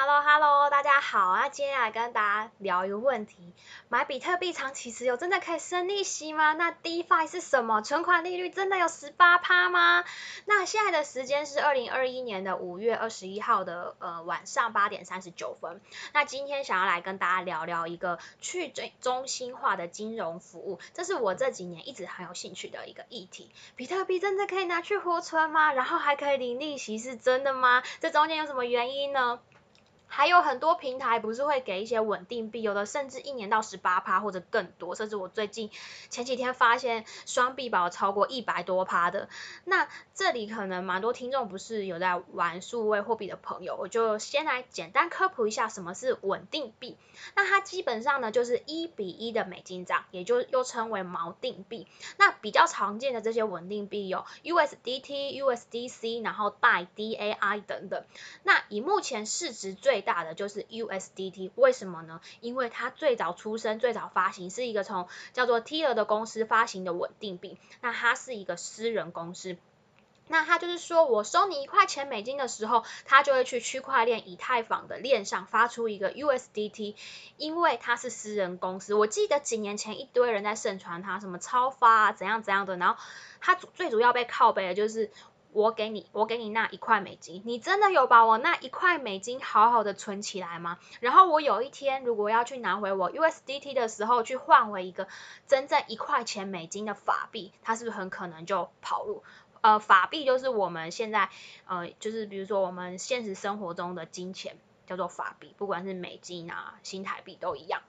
Hello Hello，大家好。那今天来跟大家聊一个问题：买比特币长期持有真的可以生利息吗？那 DeFi 是什么？存款利率真的有十八趴吗？那现在的时间是二零二一年的五月二十一号的呃晚上八点三十九分。那今天想要来跟大家聊聊一个去中中心化的金融服务，这是我这几年一直很有兴趣的一个议题。比特币真的可以拿去活存吗？然后还可以领利息，是真的吗？这中间有什么原因呢？还有很多平台不是会给一些稳定币，有的甚至一年到十八趴或者更多，甚至我最近前几天发现双币宝超过一百多趴的。那这里可能蛮多听众不是有在玩数位货币的朋友，我就先来简单科普一下什么是稳定币。那它基本上呢就是一比一的美金涨，也就又称为锚定币。那比较常见的这些稳定币有 USDT、USDC，然后代 DAI 等等。那以目前市值最最大的就是 USDT，为什么呢？因为它最早出生、最早发行是一个从叫做 t r 的公司发行的稳定币，那它是一个私人公司，那它就是说我收你一块钱美金的时候，它就会去区块链以太坊的链上发出一个 USDT，因为它是私人公司。我记得几年前一堆人在盛传它什么超发啊怎样怎样的，然后它最主要被靠背的就是。我给你，我给你那一块美金，你真的有把我那一块美金好好的存起来吗？然后我有一天如果要去拿回我 USDT 的时候，去换回一个真正一块钱美金的法币，它是不是很可能就跑路？呃，法币就是我们现在呃，就是比如说我们现实生活中的金钱叫做法币，不管是美金啊、新台币都一样。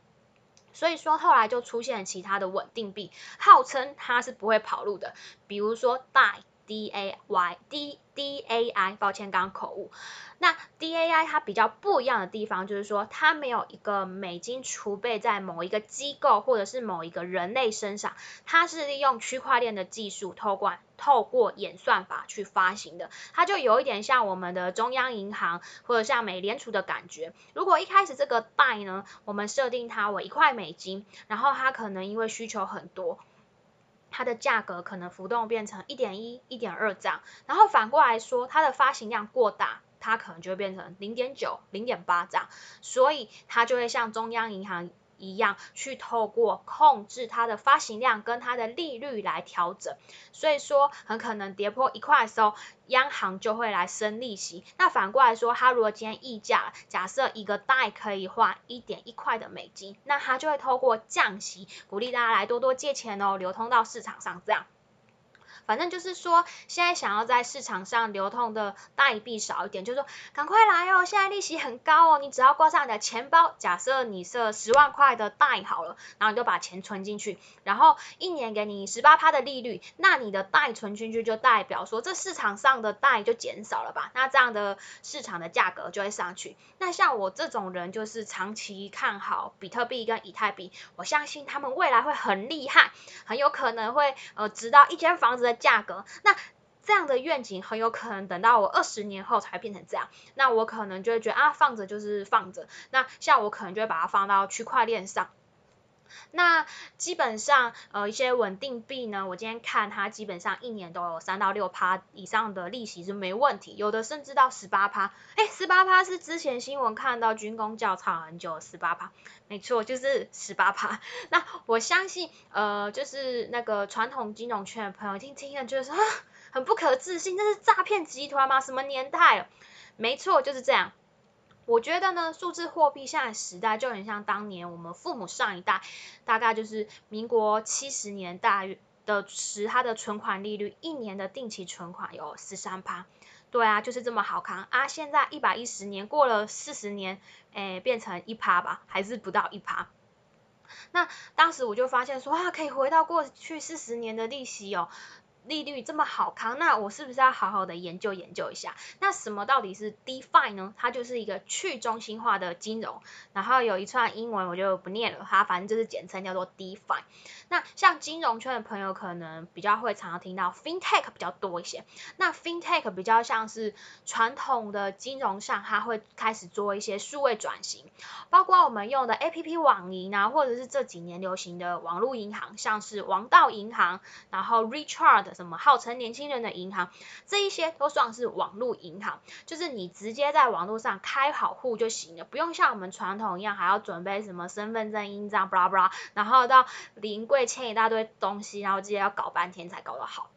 所以说后来就出现其他的稳定币，号称它是不会跑路的，比如说代。D A Y D D A I，抱歉，刚刚口误。那 D A I 它比较不一样的地方，就是说它没有一个美金储备在某一个机构或者是某一个人类身上，它是利用区块链的技术，透过透过演算法去发行的。它就有一点像我们的中央银行或者像美联储的感觉。如果一开始这个 b y 呢，我们设定它为一块美金，然后它可能因为需求很多。它的价格可能浮动变成一点一、一点二这样，然后反过来说，它的发行量过大，它可能就会变成零点九、零点八这样，所以它就会像中央银行。一样去透过控制它的发行量跟它的利率来调整，所以说很可能跌破一块的时候，央行就会来升利息。那反过来说，它如果今天溢价，假设一个贷可以换一点一块的美金，那它就会透过降息，鼓励大家来多多借钱哦，流通到市场上这样。反正就是说，现在想要在市场上流通的代币少一点，就是说赶快来哦，现在利息很高哦，你只要挂上你的钱包，假设你设十万块的贷好了，然后你就把钱存进去，然后一年给你十八趴的利率，那你的贷存进去就代表说这市场上的贷就减少了吧？那这样的市场的价格就会上去。那像我这种人就是长期看好比特币跟以太币，我相信他们未来会很厉害，很有可能会呃直到一间房子的。价格，那这样的愿景很有可能等到我二十年后才变成这样，那我可能就会觉得啊放着就是放着，那像我可能就会把它放到区块链上。那基本上呃一些稳定币呢，我今天看它基本上一年都有三到六趴以上的利息是没问题，有的甚至到十八趴，哎十八趴是之前新闻看到军工教唱很久十八趴。没错，就是十八趴。那我相信，呃，就是那个传统金融圈的朋友听听了，就是啊，很不可置信，这是诈骗集团吗？什么年代？没错，就是这样。我觉得呢，数字货币现在时代就很像当年我们父母上一代，大概就是民国七十年代的时，它的存款利率一年的定期存款有十三趴。对啊，就是这么好看啊！现在一百一十年过了四十年，诶，变成一趴吧，还是不到一趴。那当时我就发现说啊，可以回到过去四十年的利息哦。利率这么好康，那我是不是要好好的研究研究一下？那什么到底是 DeFi 呢？它就是一个去中心化的金融，然后有一串英文我就不念了，它反正就是简称叫做 DeFi。那像金融圈的朋友可能比较会常常听到 FinTech 比较多一些，那 FinTech 比较像是传统的金融上，它会开始做一些数位转型，包括我们用的 APP 网银啊，或者是这几年流行的网络银行，像是王道银行，然后 Recharge。什么号称年轻人的银行，这一些都算是网络银行，就是你直接在网络上开好户就行了，不用像我们传统一样还要准备什么身份证、印章，巴拉巴拉，然后到临柜签一大堆东西，然后直接要搞半天才搞得好。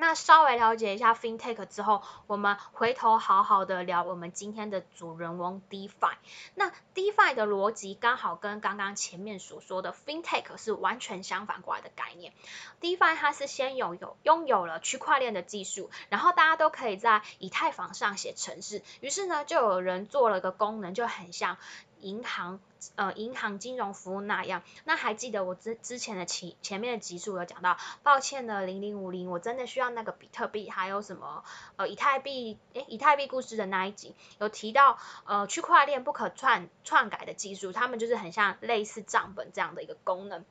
那稍微了解一下 FinTech 之后，我们回头好好的聊我们今天的主人翁 DeFi。那 DeFi 的逻辑刚好跟刚刚前面所说的 FinTech 是完全相反过来的概念。DeFi 它是先有有拥有了区块链的技术，然后大家都可以在以太坊上写程式，于是呢就有人做了个功能，就很像。银行呃，银行金融服务那样，那还记得我之之前的前前面的集数有讲到，抱歉的零零五零，我真的需要那个比特币，还有什么呃以太币，诶以太币故事的那一集有提到呃区块链不可篡篡改的技术，他们就是很像类似账本这样的一个功能。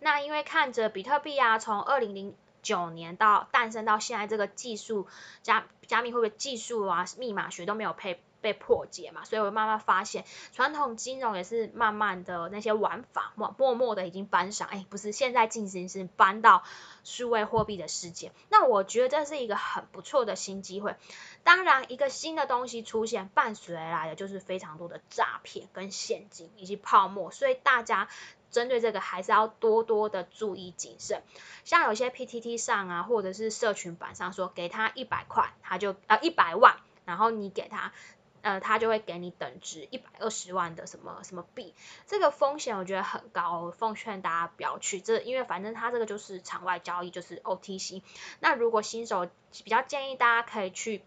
那因为看着比特币啊，从二零零九年到诞生到现在，这个技术加加密货币技术啊，密码学都没有配。被破解嘛，所以我慢慢发现，传统金融也是慢慢的那些玩法默默默的已经搬上，哎，不是现在进行是搬到数位货币的世界。那我觉得这是一个很不错的新机会。当然，一个新的东西出现，伴随而来的就是非常多的诈骗跟陷阱以及泡沫，所以大家针对这个还是要多多的注意谨慎。像有些 PTT 上啊，或者是社群版上说，给他一百块，他就呃一百万，然后你给他。呃，他就会给你等值一百二十万的什么什么币，这个风险我觉得很高，奉劝大家不要去，这因为反正他这个就是场外交易，就是 OTC。那如果新手比较建议大家可以去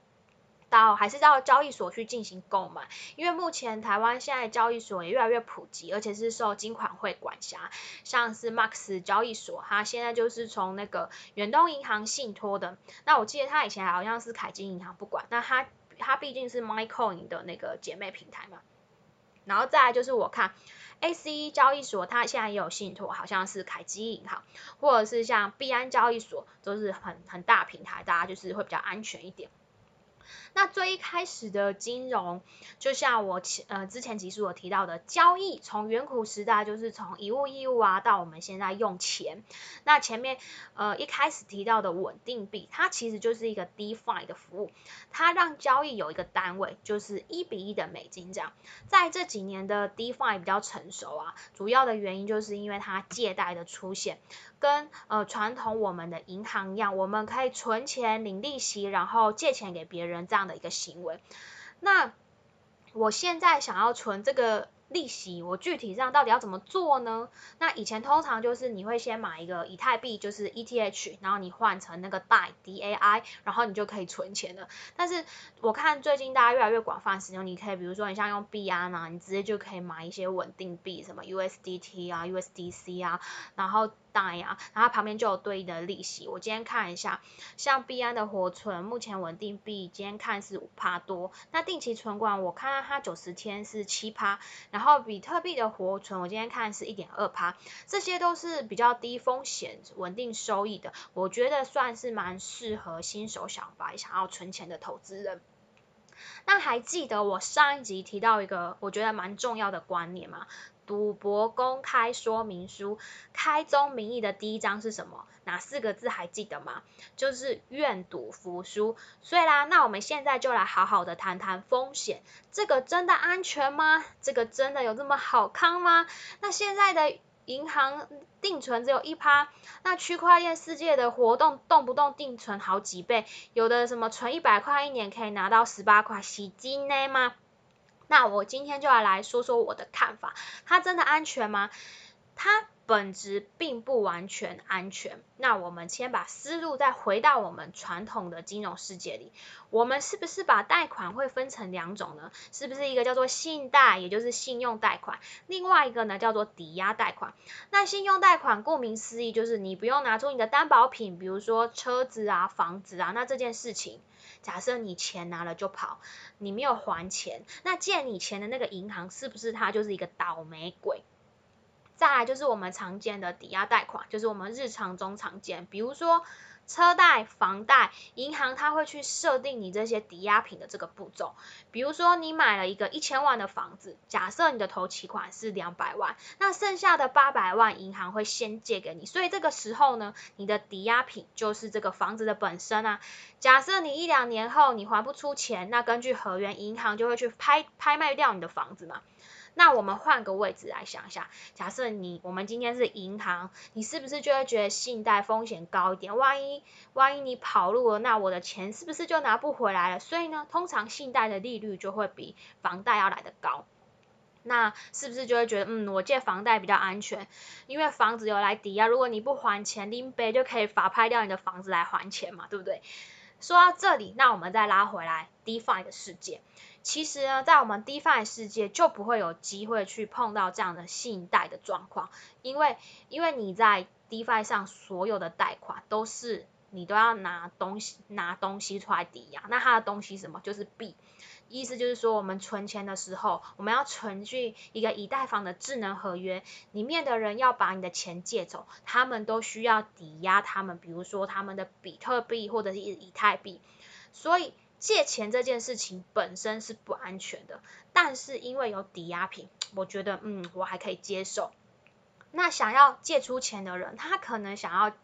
到还是到交易所去进行购买，因为目前台湾现在交易所也越来越普及，而且是受金管会管辖，像是 Max 交易所，它现在就是从那个远东银行信托的，那我记得它以前好像是凯金银行不管，那它。它毕竟是 MyCoin 的那个姐妹平台嘛，然后再来就是我看 AC 交易所，它现在也有信托，好像是凯基银行，或者是像币安交易所，都是很很大平台，大家就是会比较安全一点。那最一开始的金融，就像我前呃之前集数有提到的，交易从远古时代就是从以物易物啊，到我们现在用钱。那前面呃一开始提到的稳定币，它其实就是一个 DeFi 的服务，它让交易有一个单位，就是一比一的美金这样。在这几年的 DeFi 比较成熟啊，主要的原因就是因为它借贷的出现。跟呃传统我们的银行一样，我们可以存钱领利息，然后借钱给别人这这样的一个行为。那我现在想要存这个。利息我具体上到底要怎么做呢？那以前通常就是你会先买一个以太币，就是 ETH，然后你换成那个贷 D A I，然后你就可以存钱了。但是我看最近大家越来越广泛使用，你可以比如说你像用币安啊，你直接就可以买一些稳定币，什么 USDT 啊、USDC 啊，然后 DAI 啊，然后旁边就有对应的利息。我今天看一下，像币安的活存，目前稳定币今天看是五趴多，那定期存款我看到它九十天是七趴，然后比特币的活存，我今天看是一点二趴，这些都是比较低风险、稳定收益的，我觉得算是蛮适合新手小白想要存钱的投资人。那还记得我上一集提到一个我觉得蛮重要的观念吗？赌博公开说明书开宗明义的第一章是什么？哪四个字还记得吗？就是愿赌服输。所以啦，那我们现在就来好好的谈谈风险。这个真的安全吗？这个真的有这么好康吗？那现在的银行定存只有一趴，那区块链世界的活动动不动定存好几倍，有的什么存一百块一年可以拿到十八块，洗金呢吗？那我今天就要来说说我的看法，它真的安全吗？它本质并不完全安全。那我们先把思路再回到我们传统的金融世界里，我们是不是把贷款会分成两种呢？是不是一个叫做信贷，也就是信用贷款，另外一个呢叫做抵押贷款？那信用贷款顾名思义就是你不用拿出你的担保品，比如说车子啊、房子啊，那这件事情。假设你钱拿了就跑，你没有还钱，那借你钱的那个银行是不是它就是一个倒霉鬼？再来就是我们常见的抵押贷款，就是我们日常中常见，比如说车贷、房贷，银行它会去设定你这些抵押品的这个步骤。比如说你买了一个一千万的房子，假设你的头期款是两百万，那剩下的八百万银行会先借给你，所以这个时候呢，你的抵押品就是这个房子的本身啊。假设你一两年后你还不出钱，那根据合约，银行就会去拍拍卖掉你的房子嘛。那我们换个位置来想一下，假设你我们今天是银行，你是不是就会觉得信贷风险高一点？万一万一你跑路了，那我的钱是不是就拿不回来了？所以呢，通常信贷的利率就会比房贷要来的高。那是不是就会觉得，嗯，我借房贷比较安全，因为房子有来抵押，如果你不还钱，林北就可以法拍掉你的房子来还钱嘛，对不对？说到这里，那我们再拉回来 DeFi 的世界。其实呢，在我们 DeFi 世界就不会有机会去碰到这样的信贷的状况，因为因为你在 DeFi 上所有的贷款都是你都要拿东西拿东西出来抵押，那它的东西什么？就是币，意思就是说我们存钱的时候，我们要存进一个以贷方的智能合约，里面的人要把你的钱借走，他们都需要抵押他们，比如说他们的比特币或者是以太币，所以。借钱这件事情本身是不安全的，但是因为有抵押品，我觉得嗯我还可以接受。那想要借出钱的人，他可能想要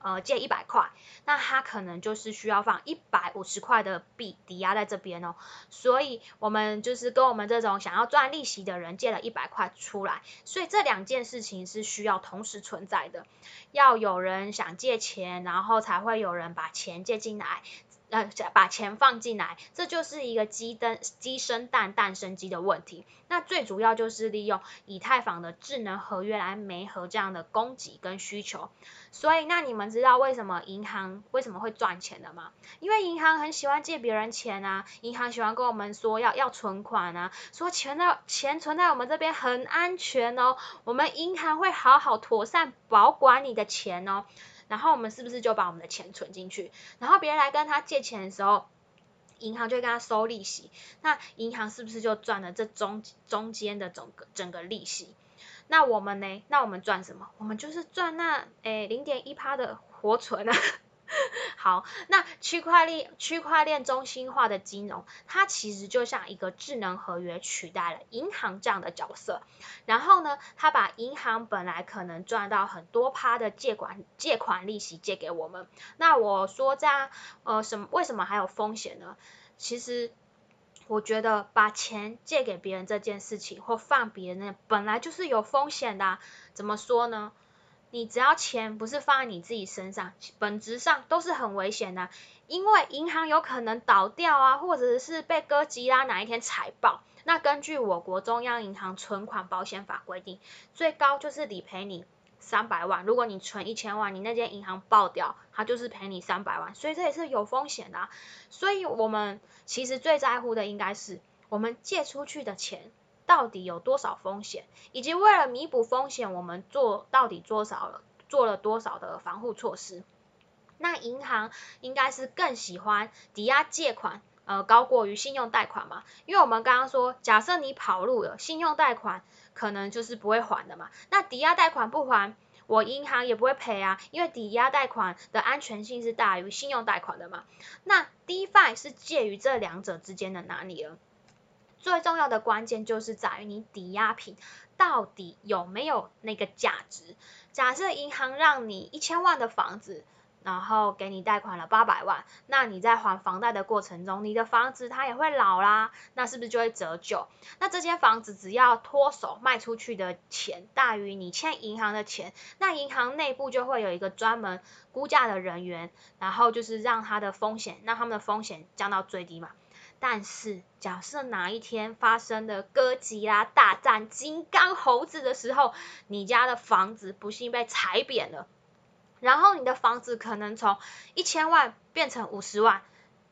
呃借一百块，那他可能就是需要放一百五十块的币抵押在这边哦。所以我们就是跟我们这种想要赚利息的人借了一百块出来，所以这两件事情是需要同时存在的，要有人想借钱，然后才会有人把钱借进来。呃，把钱放进来，这就是一个鸡蛋鸡生蛋，蛋生鸡的问题。那最主要就是利用以太坊的智能合约来媒合这样的供给跟需求。所以，那你们知道为什么银行为什么会赚钱的吗？因为银行很喜欢借别人钱啊，银行喜欢跟我们说要要存款啊，说钱的钱存在我们这边很安全哦，我们银行会好好妥善保管你的钱哦。然后我们是不是就把我们的钱存进去？然后别人来跟他借钱的时候，银行就会跟他收利息。那银行是不是就赚了这中中间的整个整个利息？那我们呢？那我们赚什么？我们就是赚那诶零点一趴的活存啊。好，那区块链区块链中心化的金融，它其实就像一个智能合约取代了银行这样的角色。然后呢，它把银行本来可能赚到很多趴的借款借款利息借给我们。那我说这样，呃，什么为什么还有风险呢？其实我觉得把钱借给别人这件事情或放别人本来就是有风险的。怎么说呢？你只要钱不是放在你自己身上，本质上都是很危险的，因为银行有可能倒掉啊，或者是被割吉拉哪一天财报。那根据我国中央银行存款保险法规定，最高就是理赔你三百万。如果你存一千万，你那间银行爆掉，它就是赔你三百万，所以这也是有风险的。所以我们其实最在乎的应该是我们借出去的钱。到底有多少风险，以及为了弥补风险，我们做到底多少了，做了多少的防护措施？那银行应该是更喜欢抵押借款，呃，高过于信用贷款嘛？因为我们刚刚说，假设你跑路了，信用贷款可能就是不会还的嘛。那抵押贷款不还，我银行也不会赔啊，因为抵押贷款的安全性是大于信用贷款的嘛。那 DeFi 是介于这两者之间的哪里了？最重要的关键就是在于你抵押品到底有没有那个价值。假设银行让你一千万的房子，然后给你贷款了八百万，那你在还房贷的过程中，你的房子它也会老啦，那是不是就会折旧？那这间房子只要脱手卖出去的钱大于你欠银行的钱，那银行内部就会有一个专门估价的人员，然后就是让他的风险，让他们的风险降到最低嘛。但是，假设哪一天发生的哥吉拉大战金刚猴子的时候，你家的房子不幸被踩扁了，然后你的房子可能从一千万变成五十万，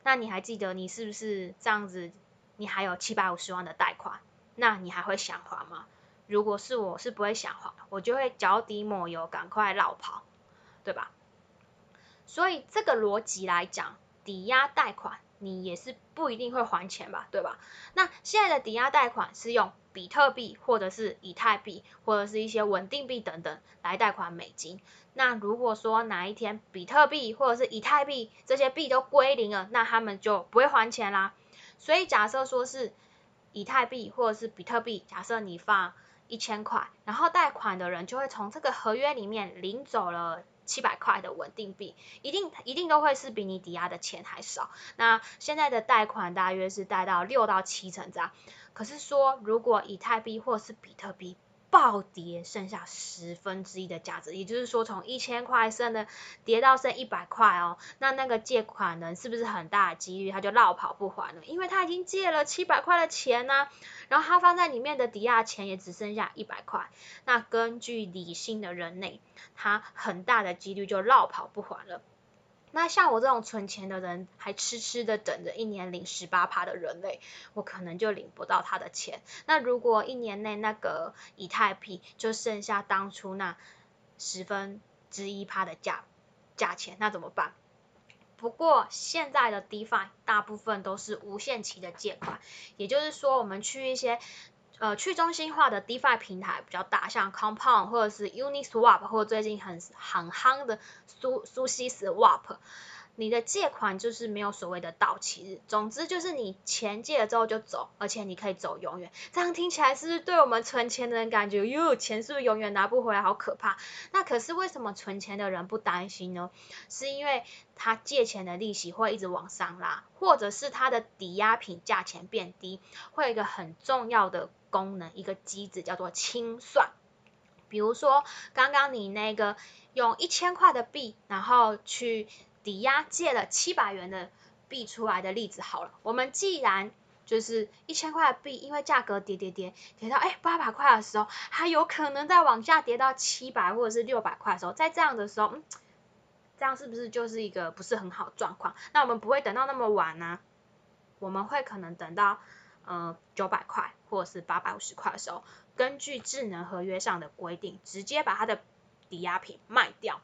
那你还记得你是不是这样子？你还有七百五十万的贷款，那你还会想还吗？如果是我是不会想还，我就会脚底抹油，赶快绕跑，对吧？所以这个逻辑来讲，抵押贷款。你也是不一定会还钱吧，对吧？那现在的抵押贷款是用比特币或者是以太币或者是一些稳定币等等来贷款美金。那如果说哪一天比特币或者是以太币这些币都归零了，那他们就不会还钱啦。所以假设说是以太币或者是比特币，假设你放一千块，然后贷款的人就会从这个合约里面领走了七百块的稳定币，一定一定都会是比你抵押的钱还少。那现在的贷款大约是贷到六到七成这样。可是说如果以太币或是比特币，暴跌，剩下十分之一的价值，也就是说从一千块剩的跌到剩一百块哦，那那个借款人是不是很大的几率他就绕跑不还了？因为他已经借了七百块的钱呢，然后他放在里面的抵押钱也只剩下一百块，那根据理性的人类，他很大的几率就绕跑不还了。那像我这种存钱的人，还痴痴的等着一年领十八趴的人类，我可能就领不到他的钱。那如果一年内那个以太币就剩下当初那十分之一趴的价价钱，那怎么办？不过现在的 DeFi 大部分都是无限期的借款，也就是说，我们去一些呃，去中心化的 DeFi 平台比较大，像 Compound 或者是 Uniswap，或者最近很很夯的苏苏西 Swap，你的借款就是没有所谓的到期日，总之就是你钱借了之后就走，而且你可以走永远。这样听起来是不是对我们存钱的人感觉，哟，钱是不是永远拿不回来，好可怕？那可是为什么存钱的人不担心呢？是因为他借钱的利息会一直往上拉，或者是他的抵押品价钱变低，会有一个很重要的。功能一个机制叫做清算，比如说刚刚你那个用一千块的币，然后去抵押借了七百元的币出来的例子好了，我们既然就是一千块的币，因为价格跌跌跌跌到哎八百块的时候，还有可能再往下跌到七百或者是六百块的时候，在这样的时候，嗯，这样是不是就是一个不是很好状况？那我们不会等到那么晚呢？我们会可能等到。呃，九百块或者是八百五十块的时候，根据智能合约上的规定，直接把它的抵押品卖掉。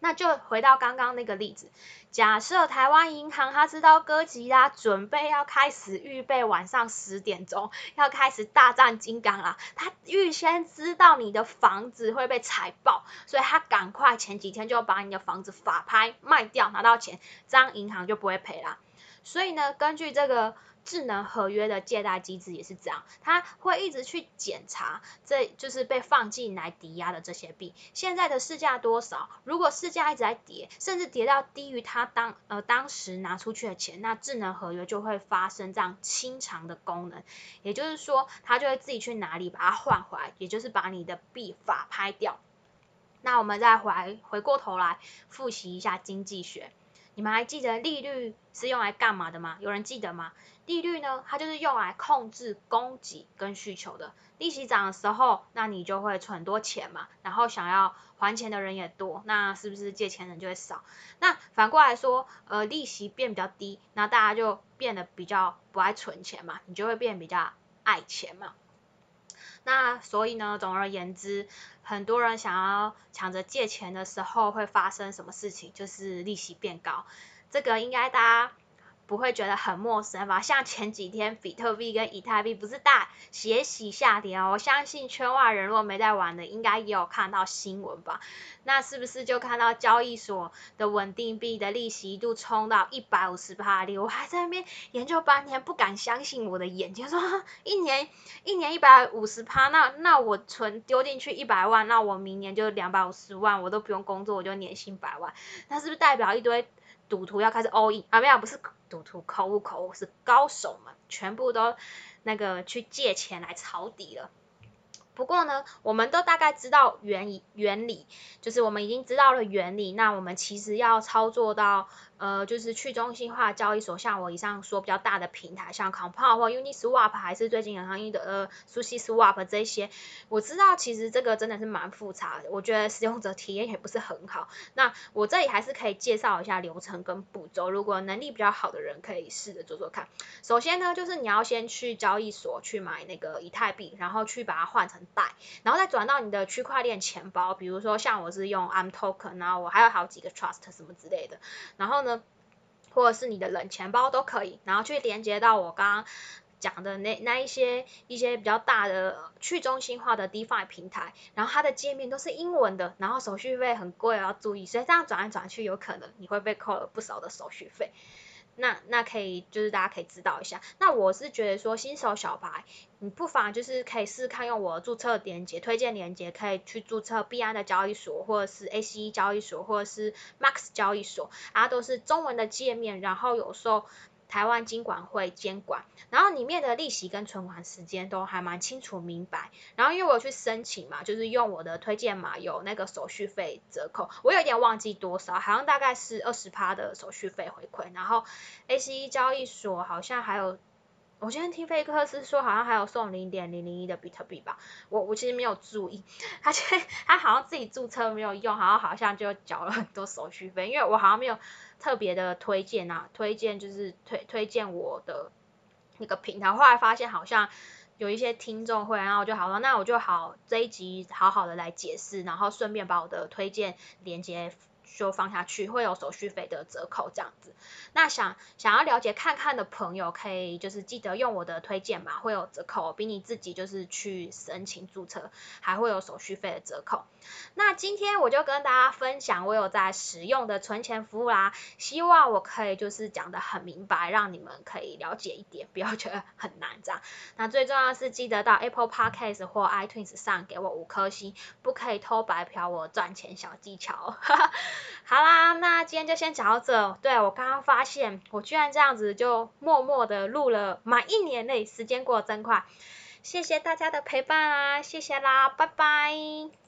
那就回到刚刚那个例子，假设台湾银行他知道哥吉拉准备要开始预备晚上十点钟要开始大战金刚啦，他预先知道你的房子会被踩爆，所以他赶快前几天就把你的房子法拍卖掉拿到钱，这样银行就不会赔啦。所以呢，根据这个。智能合约的借贷机制也是这样，它会一直去检查，这就是被放进来抵押的这些币现在的市价多少。如果市价一直在跌，甚至跌到低于它当呃当时拿出去的钱，那智能合约就会发生这样清偿的功能，也就是说，它就会自己去哪里把它换回来，也就是把你的币法拍掉。那我们再回回过头来复习一下经济学。你们还记得利率是用来干嘛的吗？有人记得吗？利率呢，它就是用来控制供给跟需求的。利息涨的时候，那你就会存很多钱嘛，然后想要还钱的人也多，那是不是借钱人就会少？那反过来说，呃，利息变比较低，那大家就变得比较不爱存钱嘛，你就会变比较爱钱嘛。那所以呢，总而言之，很多人想要抢着借钱的时候，会发生什么事情？就是利息变高。这个应该大家。不会觉得很陌生吧？像前几天比特币跟以太币不是大斜洗下跌哦，我相信圈外人如果没在玩的，应该也有看到新闻吧？那是不是就看到交易所的稳定币的利息一度冲到一百五十帕利？我还在那边研究半天，不敢相信我的眼睛，说 一年一年一百五十帕，那那我存丢进去一百万，那我明年就两百五十万，我都不用工作，我就年薪百万，那是不是代表一堆？赌徒要开始 all in 啊，没有，不是赌徒，口误口误，是高手嘛全部都那个去借钱来抄底了。不过呢，我们都大概知道原原理，就是我们已经知道了原理，那我们其实要操作到。呃，就是去中心化交易所，像我以上说比较大的平台，像 Compound 或 Uniswap，还是最近很行业的呃 SushiSwap 这些，我知道其实这个真的是蛮复杂的，我觉得使用者体验也不是很好。那我这里还是可以介绍一下流程跟步骤，如果能力比较好的人可以试着做做看。首先呢，就是你要先去交易所去买那个以太币，然后去把它换成然后再转到你的区块链钱包，比如说像我是用 i'm Token，然后我还有好几个 Trust 什么之类的，然后呢。或者是你的冷钱包都可以，然后去连接到我刚刚讲的那那一些一些比较大的去中心化的 DeFi 平台，然后它的界面都是英文的，然后手续费很贵，要注意，所以这样转来转去，有可能你会被扣了不少的手续费。那那可以就是大家可以知道一下。那我是觉得说新手小白，你不妨就是可以试试看用我注册链接推荐链接，可以去注册币安的交易所，或者是 ACE 交易所，或者是 Max 交易所，啊都是中文的界面，然后有时候。台湾金管会监管，然后里面的利息跟存款时间都还蛮清楚明白。然后因为我去申请嘛，就是用我的推荐码有那个手续费折扣，我有点忘记多少，好像大概是二十趴的手续费回馈。然后 A C E 交易所好像还有。我今天听菲克斯说，好像还有送零点零零一的比特币吧，我我其实没有注意，他其他好像自己注册没有用，好像好像就缴了很多手续费，因为我好像没有特别的推荐啊，推荐就是推推荐我的那个平台，后来发现好像有一些听众会，然后我就好了，那我就好这一集好好的来解释，然后顺便把我的推荐连接。就放下去会有手续费的折扣这样子，那想想要了解看看的朋友可以就是记得用我的推荐码会有折扣，比你自己就是去申请注册还会有手续费的折扣。那今天我就跟大家分享我有在使用的存钱服务啦，希望我可以就是讲的很明白，让你们可以了解一点，不要觉得很难这样。那最重要是记得到 Apple Podcast 或 iTunes 上给我五颗星，不可以偷白嫖我赚钱小技巧。好啦，那今天就先讲到这。对我刚刚发现，我居然这样子就默默的录了满一年嘞，时间过得真快。谢谢大家的陪伴啊，谢谢啦，拜拜。